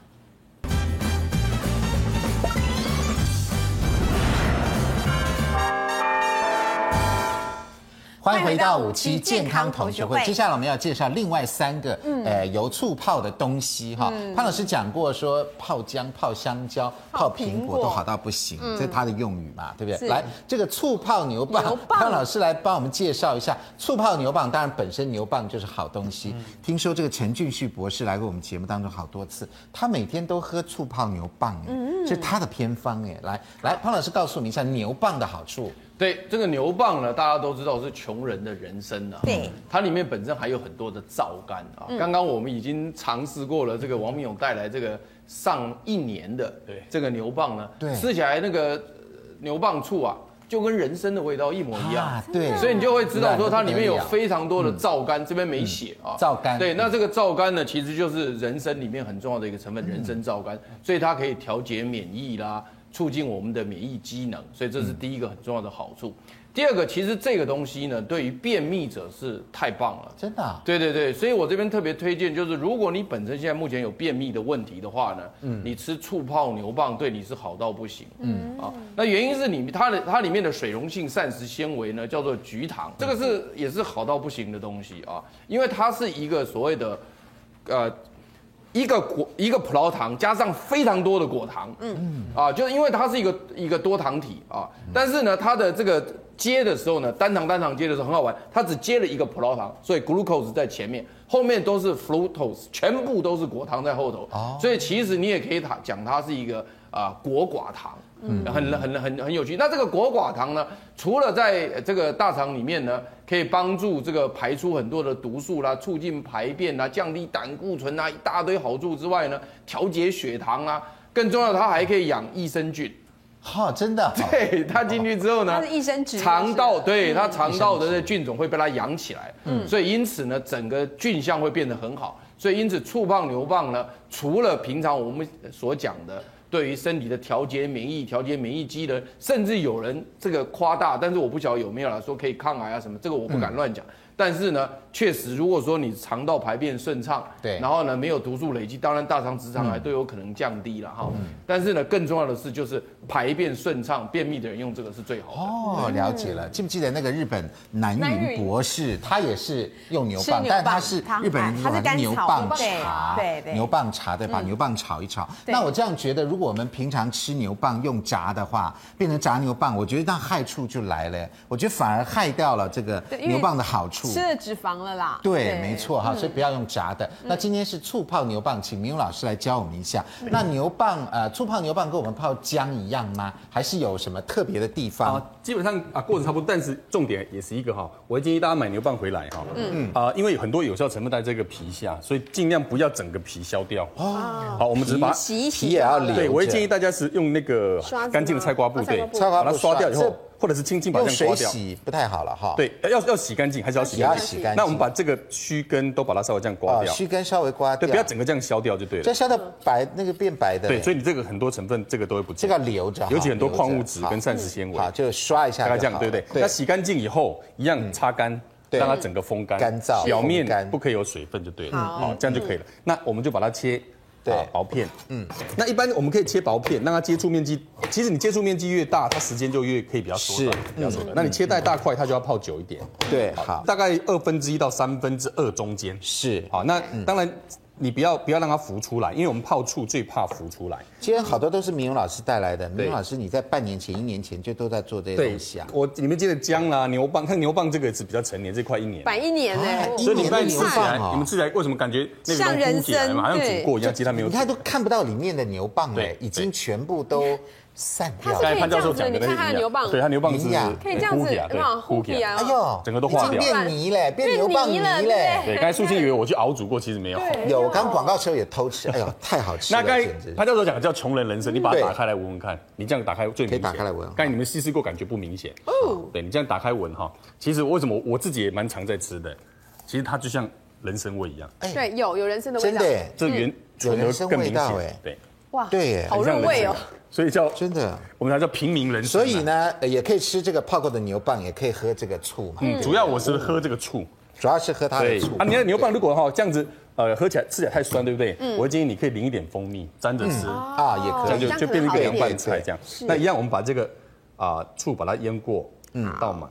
欢迎回到五期健康同学会。接下来我们要介绍另外三个，呃，油醋泡的东西哈。潘老师讲过说，泡姜、泡香蕉、泡苹果都好到不行，这是他的用语嘛，对不对？来，这个醋泡牛蒡，潘老师来帮我们介绍一下。醋泡牛蒡，当然本身牛蒡就是好东西。听说这个陈俊旭博士来过我们节目当中好多次，他每天都喝醋泡牛蒡，哎，是他的偏方哎。来来，潘老师告诉我们一下牛蒡的好处。对这个牛蒡呢，大家都知道是穷人的人参呐。对，它里面本身还有很多的皂苷啊。刚刚我们已经尝试过了，这个王明勇带来这个上一年的对这个牛蒡呢，对，吃起来那个牛蒡醋啊，就跟人参的味道一模一样。对，所以你就会知道说它里面有非常多的皂苷，这边没写啊。皂苷。对，那这个皂苷呢，其实就是人参里面很重要的一个成分，人参皂苷，所以它可以调节免疫啦。促进我们的免疫机能，所以这是第一个很重要的好处。嗯、第二个，其实这个东西呢，对于便秘者是太棒了，真的、啊。对对对，所以我这边特别推荐，就是如果你本身现在目前有便秘的问题的话呢，嗯，你吃醋泡牛蒡对你是好到不行，嗯啊。那原因是你它的它里面的水溶性膳食纤维呢，叫做菊糖，这个是也是好到不行的东西啊，因为它是一个所谓的，呃。一个果一个葡萄糖加上非常多的果糖，嗯嗯啊，就是因为它是一个一个多糖体啊，但是呢，它的这个接的时候呢，单糖单糖接的时候很好玩，它只接了一个葡萄糖，所以 glucose 在前面，后面都是 fructose，全部都是果糖在后头。哦，所以其实你也可以它讲它是一个啊、呃、果寡糖。嗯，很很很很有趣。那这个果寡糖呢，除了在这个大肠里面呢，可以帮助这个排出很多的毒素啦，促进排便啦，降低胆固醇啊，一大堆好处之外呢，调节血糖啊，更重要的它还可以养益生菌。哈，真的？对，它进去之后呢，它是益生菌，肠道对它肠道的这菌种会被它养起来。嗯，所以因此呢，整个菌相会变得很好。所以因此，醋胖牛蒡呢，除了平常我们所讲的。对于身体的调节免疫、调节免疫机能，甚至有人这个夸大，但是我不晓得有没有啦，说可以抗癌啊什么，这个我不敢乱讲。嗯但是呢，确实，如果说你肠道排便顺畅，对，然后呢没有毒素累积，当然大肠、直肠癌都有可能降低了哈。嗯、但是呢，更重要的是就是排便顺畅，便秘的人用这个是最好的。哦，了解了。记不记得那个日本南云博士，他也是用牛蒡，但他是日本人用牛蒡茶，对对，牛蒡茶对，把牛蒡炒一炒。那我这样觉得，如果我们平常吃牛蒡用炸的话，变成炸牛蒡，我觉得那害处就来了。我觉得反而害掉了这个牛蒡的好处。吃了脂肪了啦，对，没错哈，所以不要用炸的。那今天是醋泡牛蒡，请明勇老师来教我们一下。那牛蒡呃，醋泡牛蒡跟我们泡姜一样吗？还是有什么特别的地方？基本上啊，过程差不多，但是重点也是一个哈，我会建议大家买牛蒡回来哈，嗯嗯啊，因为有很多有效成分在这个皮下，所以尽量不要整个皮削掉哦。好，我们只是把洗一洗也要留。对，我会建议大家是用那个干净的菜瓜布，对，把它刷掉以后。或者是轻轻把这样刮掉，洗不太好了哈。对，要要洗干净，还是要洗干净？洗干净。那我们把这个须根都把它稍微这样刮掉，须根稍微刮掉，对，不要整个这样削掉就对了。这削到白，那个变白的。对，所以你这个很多成分，这个都会不见。这个留着，尤其很多矿物质跟膳食纤维。好，就刷一下，大概这样，对不对？那洗干净以后，一样擦干，让它整个风干，干燥，表面不可以有水分就对了。好，这样就可以了。那我们就把它切。对，薄片，嗯，那一般我们可以切薄片，让它接触面积，其实你接触面积越大，它时间就越可以比较缩短，比较缩短。那你切带大块，它就要泡久一点。对，好，大概二分之一到三分之二中间。是，好，那当然。你不要不要让它浮出来，因为我们泡醋最怕浮出来。今天好多都是明勇老师带来的。明勇老师，你在半年前、一年前就都在做这些东西啊？我你们记得姜啦、牛蒡，看牛蒡这个是比较成年，这快一年。摆一年呢，所以你们吃起来，你们吃起来为什么感觉那个像人参，好像煮过一样？其实它没有。你看都看不到里面的牛蒡哎，已经全部都。散掉。它是可以这样子，你看他的牛蒡，对，他牛蒡是可以这样子，糊起来。哎呦，整个都化掉，变泥嘞，变牛蒡泥嘞。对，刚才素卿以为我去熬煮过，其实没有。有，刚广告时候也偷吃，哎呦，*laughs* 太好吃了。那刚才潘教授讲的叫穷人人参，你把它打开来闻闻看，你这样打开最明显。可以打开来闻。刚才你们试试过，感觉不明显。哦。对，你这样打开闻哈，其实为什么我自己也蛮常在吃的，其实它就像人参味一样。对，有有人参的味道。真的，这原有人参味道哎。对。哇，对，好入味哦。所以叫真的，我们才叫平民人参。所以呢，也可以吃这个泡过的牛蒡，也可以喝这个醋嘛。嗯，主要我是喝这个醋，主要是喝它的醋。啊，你看牛蒡如果哈这样子，呃，喝起来吃起来太酸，对不对？嗯。我建议你可以淋一点蜂蜜，沾着吃啊，也可以，这样就就变成一个凉拌菜这样。那一样，我们把这个啊醋把它腌过，嗯，倒满。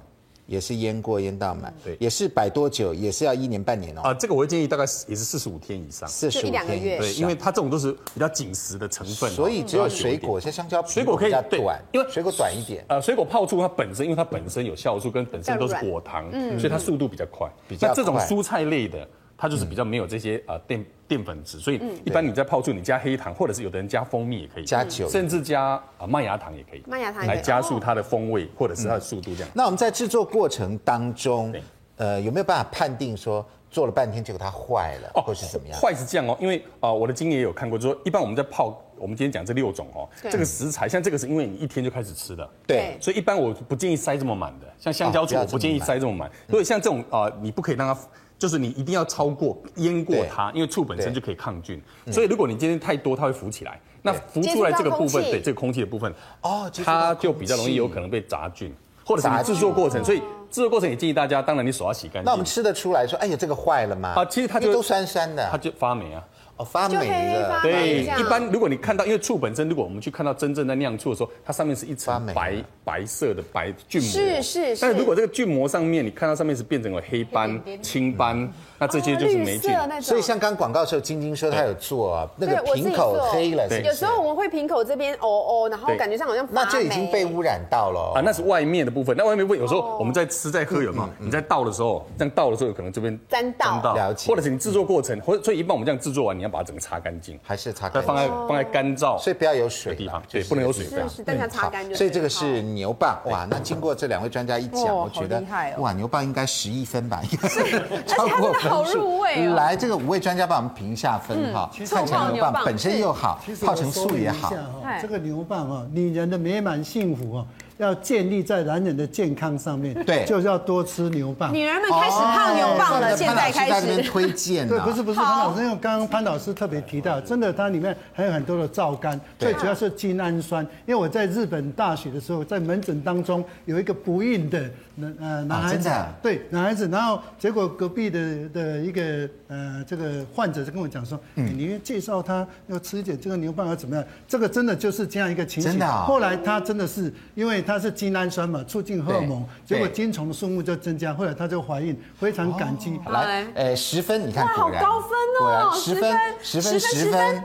也是腌过腌到满，对，也是摆多久？也是要一年半年哦。啊，这个我会建议大概也是四十五天以上，四十五天，对，因为它这种都是比较紧实的成分，所以只有水果，像香蕉，水果可以短，因为水果短一点。呃，水果泡醋它本身，因为它本身有酵素，跟本身都是果糖，所以它速度比较快。比较快。那这种蔬菜类的。它就是比较没有这些呃淀淀粉质，所以一般你在泡醋，你加黑糖，或者是有的人加蜂蜜也可以，加酒，甚至加啊麦芽糖也可以，麦芽糖来加速它的风味或者是它的速度这样。那我们在制作过程当中，呃，有没有办法判定说做了半天结果它坏了，或是怎么样？坏是这样哦，因为啊我的经验也有看过，就是说一般我们在泡，我们今天讲这六种哦，这个食材像这个是因为你一天就开始吃的，对，所以一般我不建议塞这么满的，像香蕉醋我不建议塞这么满，所以像这种啊你不可以让它。就是你一定要超过淹过它，因为醋本身就可以抗菌，所以如果你今天太多，它会浮起来。那浮出来这个部分，对这个空气的部分，哦，它就比较容易有可能被杂菌，或者是你制作过程。所以制作过程也建议大家，当然你手要洗干净。那我们吃得出来说，哎呀，这个坏了吗？啊，其实它就都酸酸的，它就发霉啊。哦，发霉了。对，一般如果你看到，因为醋本身，如果我们去看到真正在酿醋的时候，它上面是一层白白色的白菌膜。是是是。但是如果这个菌膜上面，你看到上面是变成了黑斑、青斑。那这些就是霉菌，所以像刚广告的时候，晶晶说她有做啊，那个瓶口黑了。有时候我们会瓶口这边哦哦，然后感觉上好像那就已经被污染到了。啊，那是外面的部分。那外面部分有时候我们在吃在喝有没有？你在倒的时候，这样倒的时候有可能这边沾到，了解。或者是你制作过程，或者所以一般我们这样制作完，你要把它整个擦干净，还是擦干净，放在放在干燥，所以不要有水的地方，对，不能有水。是是，但它擦干净。所以这个是牛蒡。哇，那经过这两位专家一讲，我觉得哇，牛蒡应该十一分吧，*laughs* 超过好入味。来，这个五位专家帮我们评一下分哈。看起来牛蒡本身又好，泡成素也好。这个牛蒡啊，女人的美满幸福哈。要建立在男人的健康上面，对，就是要多吃牛蒡。女人们开始泡牛蒡了，现在开始推荐。对，不是不是潘老师，因为刚刚潘老师特别提到，真的它里面还有很多的皂苷，最主要是精氨酸。因为我在日本大学的时候，在门诊当中有一个不孕的男呃男孩子，对男孩子，然后结果隔壁的的一个呃这个患者就跟我讲说，嗯，你介绍他要吃一点这个牛蒡要怎么样？这个真的就是这样一个情形。后来他真的是因为他。它是精氨酸嘛，促进荷尔蒙，结果精虫的数目就增加，后来她就怀孕，非常感激。来，呃，十分，你看，好高分哦，十分，十分，十分，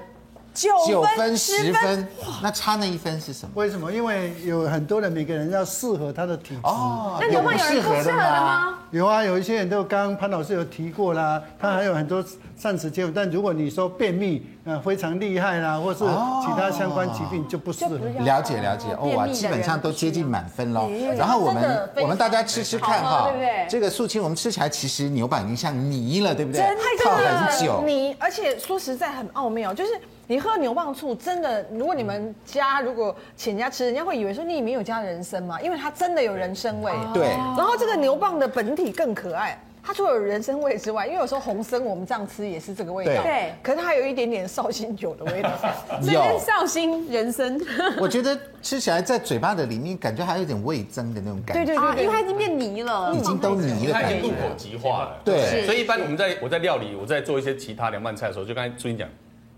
九分，十分，那差那一分是什么？为什么？因为有很多人，每个人要适合他的体质。哦，那有没有人不适合的吗？有啊，有一些人都刚刚潘老师有提过啦，他还有很多。膳食结构，但如果你说便秘，呃，非常厉害啦，或是其他相关疾病就不适合。了解了解，哇，基本上都接近满分喽。然后我们我们大家吃吃看哈，这个素清我们吃起来其实牛板已经像泥了，对不对？泡很久。泥，而且说实在很奥妙，就是你喝牛蒡醋，真的，如果你们家如果请人家吃，人家会以为说你里面有加人参嘛，因为它真的有人参味。对。然后这个牛蒡的本体更可爱。它除了有人参味之外，因为有时候红参我们这样吃也是这个味道，对。可是它有一点点绍兴酒的味道，*laughs* 有绍兴人参。*laughs* 我觉得吃起来在嘴巴的里面感觉还有点味增的那种感觉，对对对，因为它已经变泥了，已经都泥了，它已经入口即化了。对，所以一般我们在我在料理，我在做一些其他凉拌菜的时候，就刚才朱茵讲，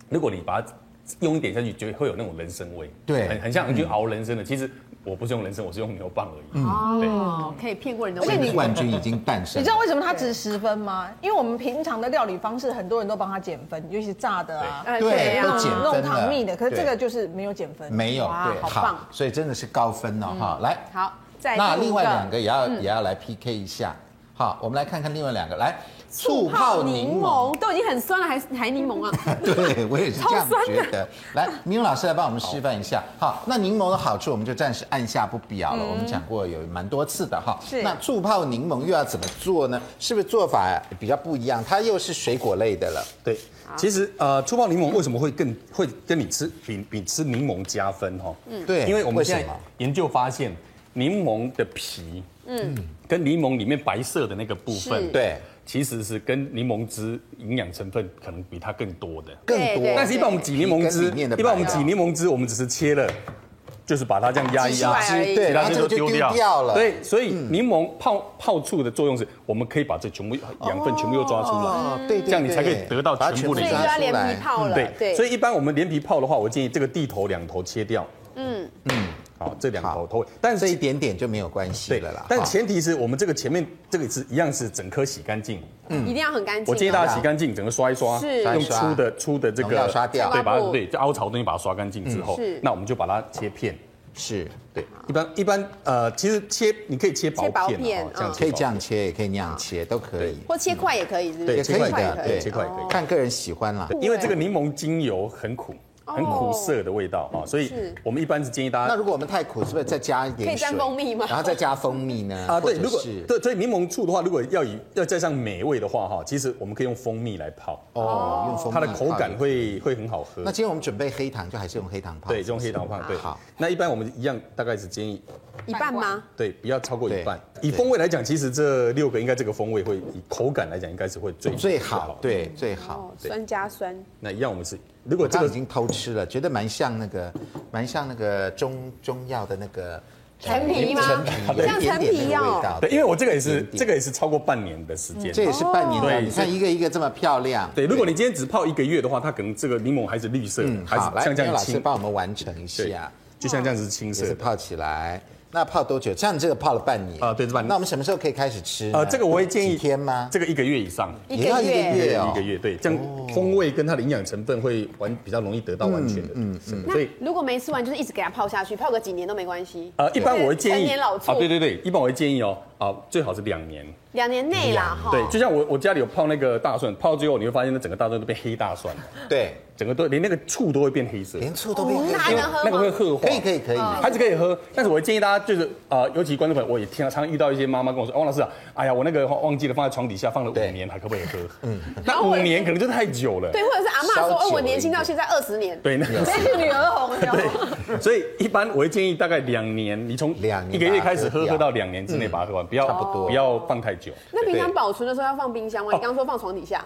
如果你把它用一点下去，就会有那种人参味，对，很很像你去熬人参的，其实。我不是用人参，我是用牛蒡而已。哦，可以骗过人的。而且你冠军已经诞生。你知道为什么它值十分吗？因为我们平常的料理方式，很多人都帮它减分，尤其是炸的啊，对，都减分弄糖蜜的。可是这个就是没有减分，没有，对，好棒。所以真的是高分哦，哈，来，好，再那另外两个也要也要来 PK 一下。好，我们来看看另外两个，来。醋泡柠檬都已经很酸了，还还柠檬啊？*laughs* 对，我也是这样觉得。来，明勇老师来帮我们示范一下。好，那柠檬的好处我们就暂时按下不表了。我们讲过有蛮多次的哈。是。那醋泡柠檬又要怎么做呢？是不是做法比较不一样？它又是水果类的了。对，其实呃，醋泡柠檬为什么会更会跟你吃比比吃柠檬加分哈？嗯，对，因为我们现在研究发现，柠檬的皮，嗯，跟柠檬里面白色的那个部分，对。其实是跟柠檬汁营养成分可能比它更多的，更多。但是，一般我们挤柠檬汁，一般我们挤柠檬汁，我们只是切了，就是把它这样压一压，对，然后就丢掉了。对，所以柠檬泡泡醋的作用是，我们可以把这全部养分全部又抓出来，对，这样你才可以得到全部的。所以就要连皮泡了。对，所以一般我们连皮泡的话，我建议这个地头两头切掉。嗯嗯。好，这两头头尾，但是这一点点就没有关系了啦。但前提是我们这个前面这个是一样是整颗洗干净，嗯，一定要很干净。我建议大家洗干净，整个刷一刷，是。用粗的粗的这个刷掉，对，把它对就凹槽东西把它刷干净之后，是，那我们就把它切片，是。对。一般一般呃，其实切你可以切薄片，这样可以这样切，也可以那样切，都可以。或切块也可以，对，切块的，对，切块也可以，看个人喜欢啦。因为这个柠檬精油很苦。很苦涩的味道啊，所以我们一般是建议大家。那如果我们太苦，是不是再加一点？可以加蜂蜜吗？然后再加蜂蜜呢？*laughs* 啊，对，如果对，所以柠檬醋的话，如果要以要加上美味的话哈，其实我们可以用蜂蜜来泡哦，用蜂蜜，它的口感会会很好喝。那今天我们准备黑糖，就还是用黑糖泡？对，用黑糖泡。对，好。那一般我们一样，大概是建议一半吗？对，不要超过一半。以风味来讲，其实这六个应该这个风味会以口感来讲，应该是会最最好，对，最好。酸加酸。那一样我们是。如果这个已经偷吃了，觉得蛮像那个，蛮像那个中中药的那个陈皮吗？陈皮，像陈皮一样。对，因为我这个也是，这个也是超过半年的时间。这也是半年。对，你看一个一个这么漂亮。对，如果你今天只泡一个月的话，它可能这个柠檬还是绿色，还是像这样老师帮我们完成一下，就像这样子是青色，泡起来。那泡多久？像这个泡了半年啊，对，半年。那我们什么时候可以开始吃？呃，这个我会建议几天吗？这个一个月以上，也要一个月哦，一个月，对，这样风味跟它的营养成分会完比较容易得到完全的。嗯嗯。所以如果没吃完，就是一直给它泡下去，泡个几年都没关系。呃，一般我会建议陈年老醋。啊，对对对，一般我会建议哦，啊，最好是两年。两年内啦，哈。对，就像我我家里有泡那个大蒜，泡到最后你会发现那整个大蒜都变黑大蒜了。对，整个都连那个醋都会变黑色，连醋都变黑色。那个会褐化。可以可以可以，还是可以喝。但是我会建议大家就是啊，尤其观众朋友，我也经常常遇到一些妈妈跟我说，汪老师啊，哎呀，我那个忘记了放在床底下放了五年，还可不可以喝？嗯，那五年可能就太久了。对，或者是阿妈说，哦，我年轻到现在二十年。对，那是女儿红。对，所以一般我会建议大概两年，你从两一个月开始喝，喝到两年之内把它喝完，不要差不多，不要放太久。那平常。保存的时候要放冰箱吗？你刚刚说放床底下。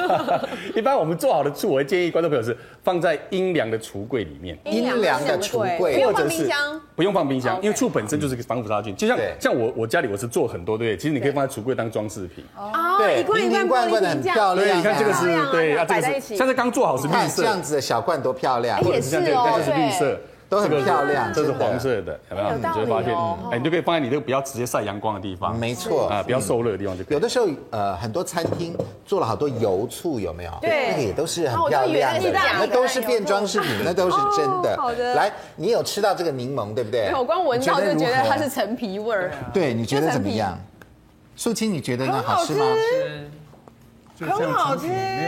*laughs* 一般我们做好的醋，我会建议观众朋友是放在阴凉的橱柜里面。阴凉的橱柜，或者是冰箱。不用放冰箱，因为醋本身就是个防腐杀菌。就像像我我家里我是做很多对，其实你可以放在橱柜当装饰品。哦，对，一罐一罐罐的很漂亮。对你看这个是对啊，这个是像是刚做好是绿色，这样子的小罐多漂亮。也是哦，这是绿色。都很漂亮，这是黄色的，有没有？你就会发现，哎，你就可以放在你这个比较直接晒阳光的地方，没错啊，不要受热的地方就可以。有的时候，呃，很多餐厅做了好多油醋，有没有？对，那个也都是很漂亮的，那都是变装饰品，那都是真的。*laughs* 好的，来，你有吃到这个柠檬，对不对？我光闻到就觉得它是陈皮味儿。对，你觉得怎么样？素清，你觉得呢？好吃吗？很好吃，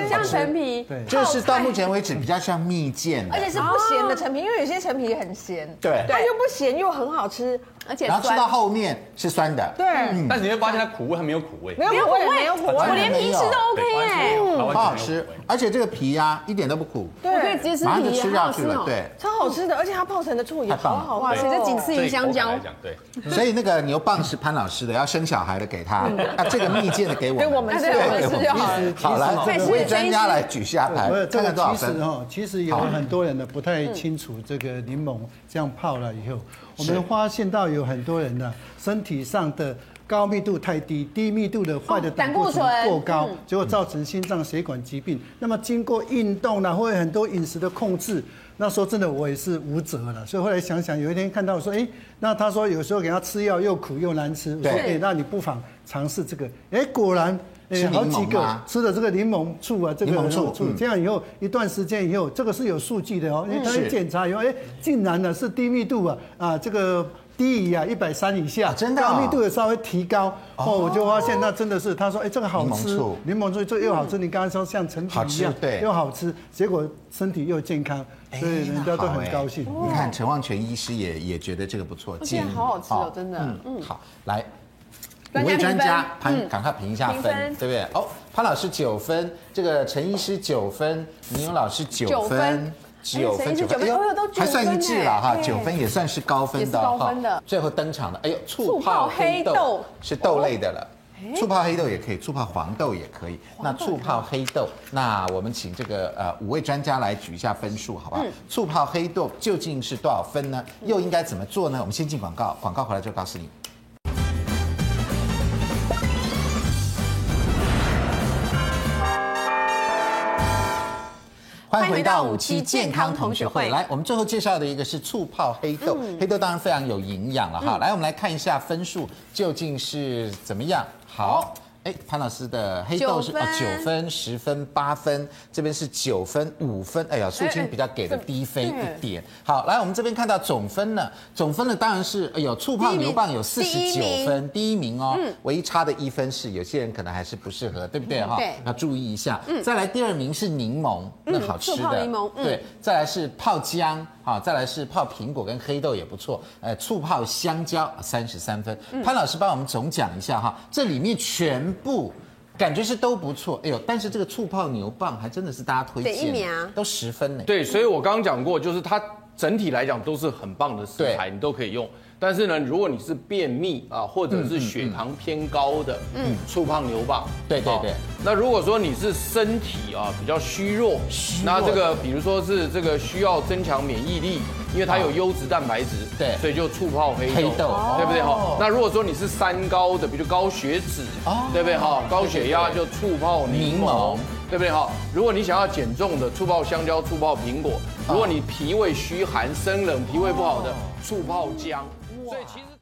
像陈皮，对，就是到目前为止比较像蜜饯，而且是不咸的陈皮，因为有些陈皮很咸，对，它又不咸又很好吃，而且然后吃到后面是酸的，对，但是你会发现它苦味还没有苦味，没有苦味，没有苦味，我连皮吃都 OK 哎，好好吃，而且这个皮呀一点都不苦，对，可以直接吃皮，吃下去了，对，超好吃的，而且它泡成的醋也好好，哇，这仅次于香蕉，对，*laughs* 所以那个牛蒡是潘老师的，要生小孩的给他，那这个蜜饯的给我，给我们吃，给我们吃就好，好来。五位专家来举下牌，这个其实哈，其实有很多人呢不太清楚这个柠檬这样泡了以后，我们发现到有很多人呢身体上的高密度太低，低密度的坏的胆固醇过高，结果造成心脏血管疾病。那么经过运动呢，或者很多饮食的控制，那说真的我也是无辙了。所以后来想想，有一天看到说，哎，那他说有时候给他吃药又苦又难吃，我说哎，那你不妨尝试这个，哎，果然。哎，好几个吃的这个柠檬醋啊，这个柠檬醋，这样以后一段时间以后，这个是有数据的哦。因为他一检查以后，哎，竟然呢是低密度啊啊，这个低于啊一百三以下，真的，高密度也稍微提高哦。我就发现那真的是，他说哎这个好吃，柠檬醋这又好吃，你刚刚说像陈皮一样，对，又好吃，结果身体又健康，所以人家都很高兴。你看陈旺全医师也也觉得这个不错，建议好好吃哦，真的。嗯，好，来。五位专家潘，赶快评一下分，对不对？哦，潘老师九分，这个陈医师九分，倪勇老师九分，九分九分，哎呦，还算一致了哈，九分也算是高分的哈。最后登场的，哎呦，醋泡黑豆是豆类的了，醋泡黑豆也可以，醋泡黄豆也可以。那醋泡黑豆，那我们请这个呃五位专家来举一下分数，好不好？醋泡黑豆究竟是多少分呢？又应该怎么做呢？我们先进广告，广告回来就告诉你。欢迎回到五期健康同学会。来，我们最后介绍的一个是醋泡黑豆。黑豆当然非常有营养了哈。来，我们来看一下分数究竟是怎么样。好。哎，潘老师的黑豆是啊九分、十分、八分，这边是九分、五分。哎呀，素清比较给的低分一点。好，来我们这边看到总分呢，总分呢当然是哎呦，醋泡牛蒡有四十九分，第一名哦。唯一差的一分是有些人可能还是不适合，对不对哈？对，要注意一下。再来第二名是柠檬，那好吃的。柠檬，对。再来是泡姜。好，再来是泡苹果跟黑豆也不错。呃，醋泡香蕉三十三分。潘老师帮我们总讲一下哈，这里面全部感觉是都不错。哎呦，但是这个醋泡牛蒡还真的是大家推荐，都十分呢。对，所以我刚刚讲过，就是它整体来讲都是很棒的食材，你都可以用。但是呢，如果你是便秘啊，或者是血糖偏高的，嗯，醋胖牛蒡，对对对。那如果说你是身体啊比较虚弱，那这个比如说是这个需要增强免疫力，因为它有优质蛋白质，对，所以就醋泡黑豆，对不对哈？那如果说你是三高的，比如高血脂，对不对哈？高血压就醋泡柠檬，对不对哈？如果你想要减重的，醋泡香蕉，醋泡苹果。如果你脾胃虚寒、生冷、脾胃不好的，醋泡姜。所以其实。